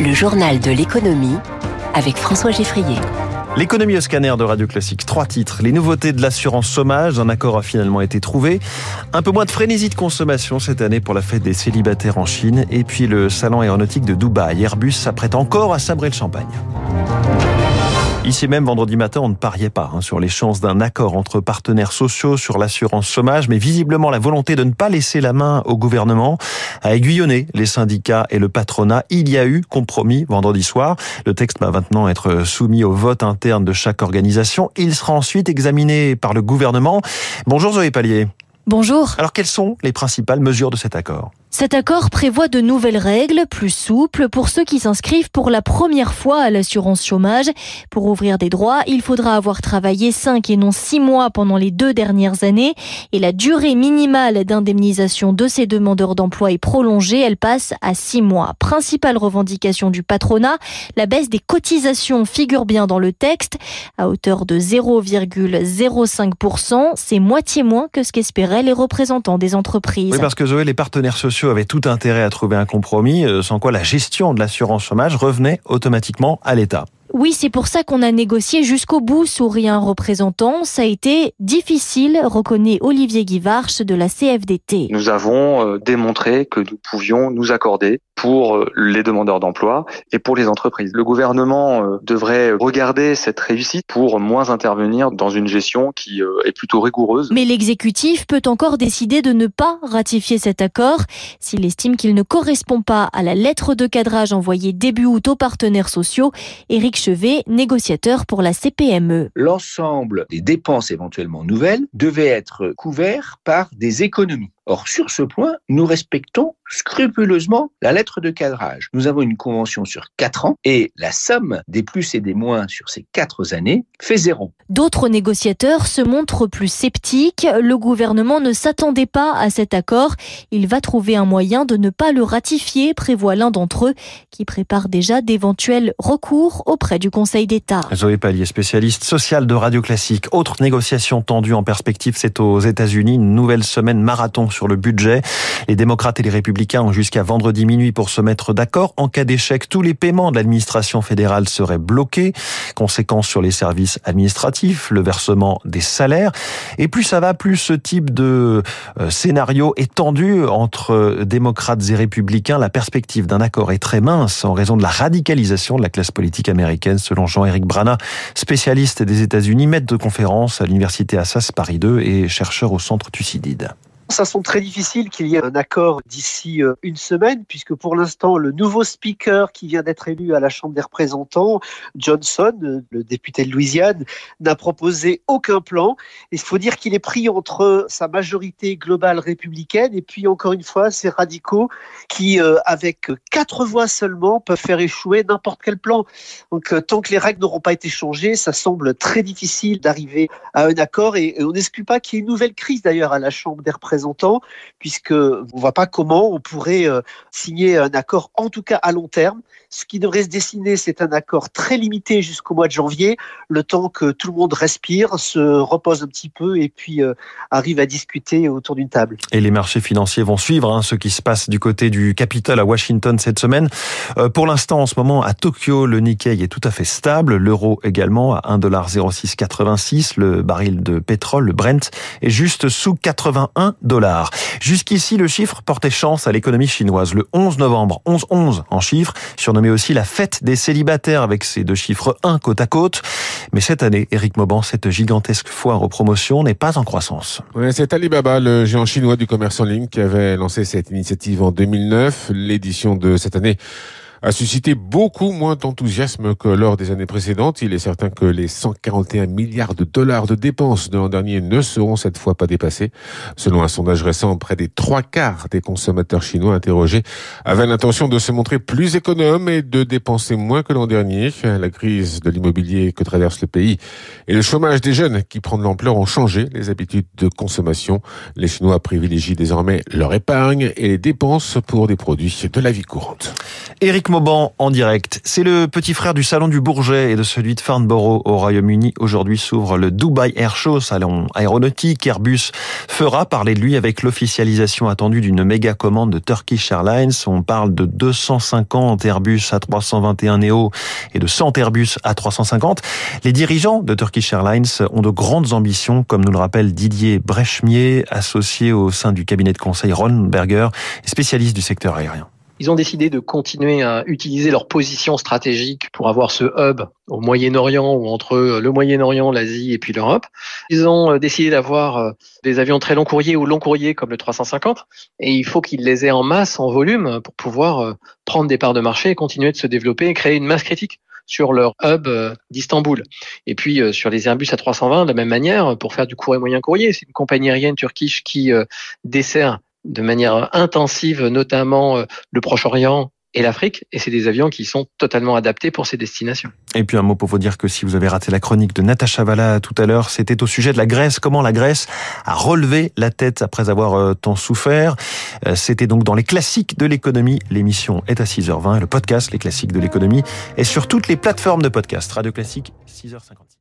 Le journal de l'économie avec François Geffrier. L'économie au scanner de Radio Classique. Trois titres. Les nouveautés de l'assurance chômage. Un accord a finalement été trouvé. Un peu moins de frénésie de consommation cette année pour la fête des célibataires en Chine. Et puis le salon aéronautique de Dubaï. Airbus s'apprête encore à sabrer le champagne. Ici même, vendredi matin, on ne pariait pas hein, sur les chances d'un accord entre partenaires sociaux sur l'assurance chômage, mais visiblement la volonté de ne pas laisser la main au gouvernement a aiguillonné les syndicats et le patronat. Il y a eu compromis vendredi soir. Le texte va maintenant être soumis au vote interne de chaque organisation. Il sera ensuite examiné par le gouvernement. Bonjour Zoé Pallier. Bonjour. Alors quelles sont les principales mesures de cet accord? Cet accord prévoit de nouvelles règles plus souples pour ceux qui s'inscrivent pour la première fois à l'assurance chômage. Pour ouvrir des droits, il faudra avoir travaillé 5 et non 6 mois pendant les deux dernières années et la durée minimale d'indemnisation de ces demandeurs d'emploi est prolongée, elle passe à 6 mois. Principale revendication du patronat, la baisse des cotisations figure bien dans le texte à hauteur de 0,05%, c'est moitié moins que ce qu'espéraient les représentants des entreprises. Oui, parce que Zoé, les partenaires sociaux avait tout intérêt à trouver un compromis, euh, sans quoi la gestion de l'assurance chômage revenait automatiquement à l'État. Oui, c'est pour ça qu'on a négocié jusqu'au bout, sourit un représentant. Ça a été difficile, reconnaît Olivier Guivarch de la CFDT. Nous avons euh, démontré que nous pouvions nous accorder pour euh, les demandeurs d'emploi et pour les entreprises. Le gouvernement euh, devrait regarder cette réussite pour moins intervenir dans une gestion qui est plutôt rigoureuse. Mais l'exécutif peut encore décider de ne pas ratifier cet accord s'il estime qu'il ne correspond pas à la lettre de cadrage envoyée début août aux partenaires sociaux. Éric Chevet, négociateur pour la CPME. L'ensemble des dépenses éventuellement nouvelles devait être couvert par des économies. Or, sur ce point, nous respectons scrupuleusement la lettre de cadrage. Nous avons une convention sur quatre ans et la somme des plus et des moins sur ces quatre années fait zéro. D'autres négociateurs se montrent plus sceptiques. Le gouvernement ne s'attendait pas à cet accord. Il va trouver un moyen de ne pas le ratifier, prévoit l'un d'entre eux, qui prépare déjà d'éventuels recours auprès du Conseil d'État. Zoé Pallier, spécialiste social de Radio Classique. Autre négociation tendue en perspective, c'est aux États-Unis. Une nouvelle semaine marathon sur le budget. Les démocrates et les républicains ont jusqu'à vendredi minuit pour se mettre d'accord. En cas d'échec, tous les paiements de l'administration fédérale seraient bloqués. Conséquences sur les services administratifs, le versement des salaires. Et plus ça va, plus ce type de euh, scénario est tendu entre démocrates et républicains. La perspective d'un accord est très mince en raison de la radicalisation de la classe politique américaine, selon Jean-Éric Brana, spécialiste des États-Unis, maître de conférence à l'université Assas Paris 2 et chercheur au centre Thucydide. Ça semble très difficile qu'il y ait un accord d'ici euh, une semaine, puisque pour l'instant, le nouveau speaker qui vient d'être élu à la Chambre des représentants, Johnson, euh, le député de Louisiane, n'a proposé aucun plan. Il faut dire qu'il est pris entre sa majorité globale républicaine et puis, encore une fois, ces radicaux qui, euh, avec quatre voix seulement, peuvent faire échouer n'importe quel plan. Donc, tant que les règles n'auront pas été changées, ça semble très difficile d'arriver à un accord et on n'exclut pas qu'il y ait une nouvelle crise d'ailleurs à la Chambre des représentants puisque on ne voit pas comment on pourrait euh, signer un accord, en tout cas à long terme. Ce qui devrait se dessiner, c'est un accord très limité jusqu'au mois de janvier, le temps que tout le monde respire, se repose un petit peu et puis euh, arrive à discuter autour d'une table. Et les marchés financiers vont suivre hein, ce qui se passe du côté du Capitole à Washington cette semaine. Euh, pour l'instant, en ce moment, à Tokyo, le Nikkei est tout à fait stable, l'euro également à 1,0686, le baril de pétrole, le Brent, est juste sous 81 Jusqu'ici, le chiffre portait chance à l'économie chinoise. Le 11 novembre, 11-11 en chiffres, surnommé aussi la fête des célibataires avec ses deux chiffres 1 côte à côte. Mais cette année, Eric Mauban, cette gigantesque foire aux promotions n'est pas en croissance. c'est Alibaba, le géant chinois du commerce en ligne, qui avait lancé cette initiative en 2009. L'édition de cette année a suscité beaucoup moins d'enthousiasme que lors des années précédentes. Il est certain que les 141 milliards de dollars de dépenses de l'an dernier ne seront cette fois pas dépassés. Selon un sondage récent, près des trois quarts des consommateurs chinois interrogés avaient l'intention de se montrer plus économes et de dépenser moins que l'an dernier. La crise de l'immobilier que traverse le pays et le chômage des jeunes qui prend de l'ampleur ont changé les habitudes de consommation. Les Chinois privilégient désormais leur épargne et les dépenses pour des produits de la vie courante. Eric En direct. C'est le petit frère du salon du Bourget et de celui de Farnborough au Royaume-Uni. Aujourd'hui s'ouvre le Dubai Air Show, salon aéronautique. Airbus fera parler de lui avec l'officialisation attendue d'une méga commande de Turkish Airlines. On parle de 250 Airbus A321 Neo et de 100 Airbus A350. Les dirigeants de Turkish Airlines ont de grandes ambitions, comme nous le rappelle Didier Brechmier, associé au sein du cabinet de conseil Ronberger, spécialiste du secteur aérien. Ils ont décidé de continuer à utiliser leur position stratégique pour avoir ce hub au Moyen-Orient ou entre le Moyen-Orient, l'Asie et puis l'Europe. Ils ont euh, décidé d'avoir euh, des avions très long courrier ou long courrier comme le 350 et il faut qu'ils les aient en masse, en volume pour pouvoir euh, prendre des parts de marché et continuer de se développer et créer une masse critique sur leur hub d'Istanbul. Et puis sur les Airbus A320, de la même manière, pour faire du court et moyen courrier. C'est une compagnie aérienne turquiche qui dessert de manière intensive, notamment euh, le Proche-Orient et l'Afrique, et c'est des avions qui sont totalement adaptés pour ces destinations. Et puis un mot pour vous dire que si vous avez raté la chronique de Natacha Valla tout à l'heure, c'était au sujet de la Grèce, comment la Grèce a relevé la tête après avoir euh, tant souffert. Euh, c'était donc dans les classiques de l'économie. L'émission est à 6h20 et le podcast, les classiques de l'économie, est sur toutes les plateformes de podcast. Radio Classique, 6h56.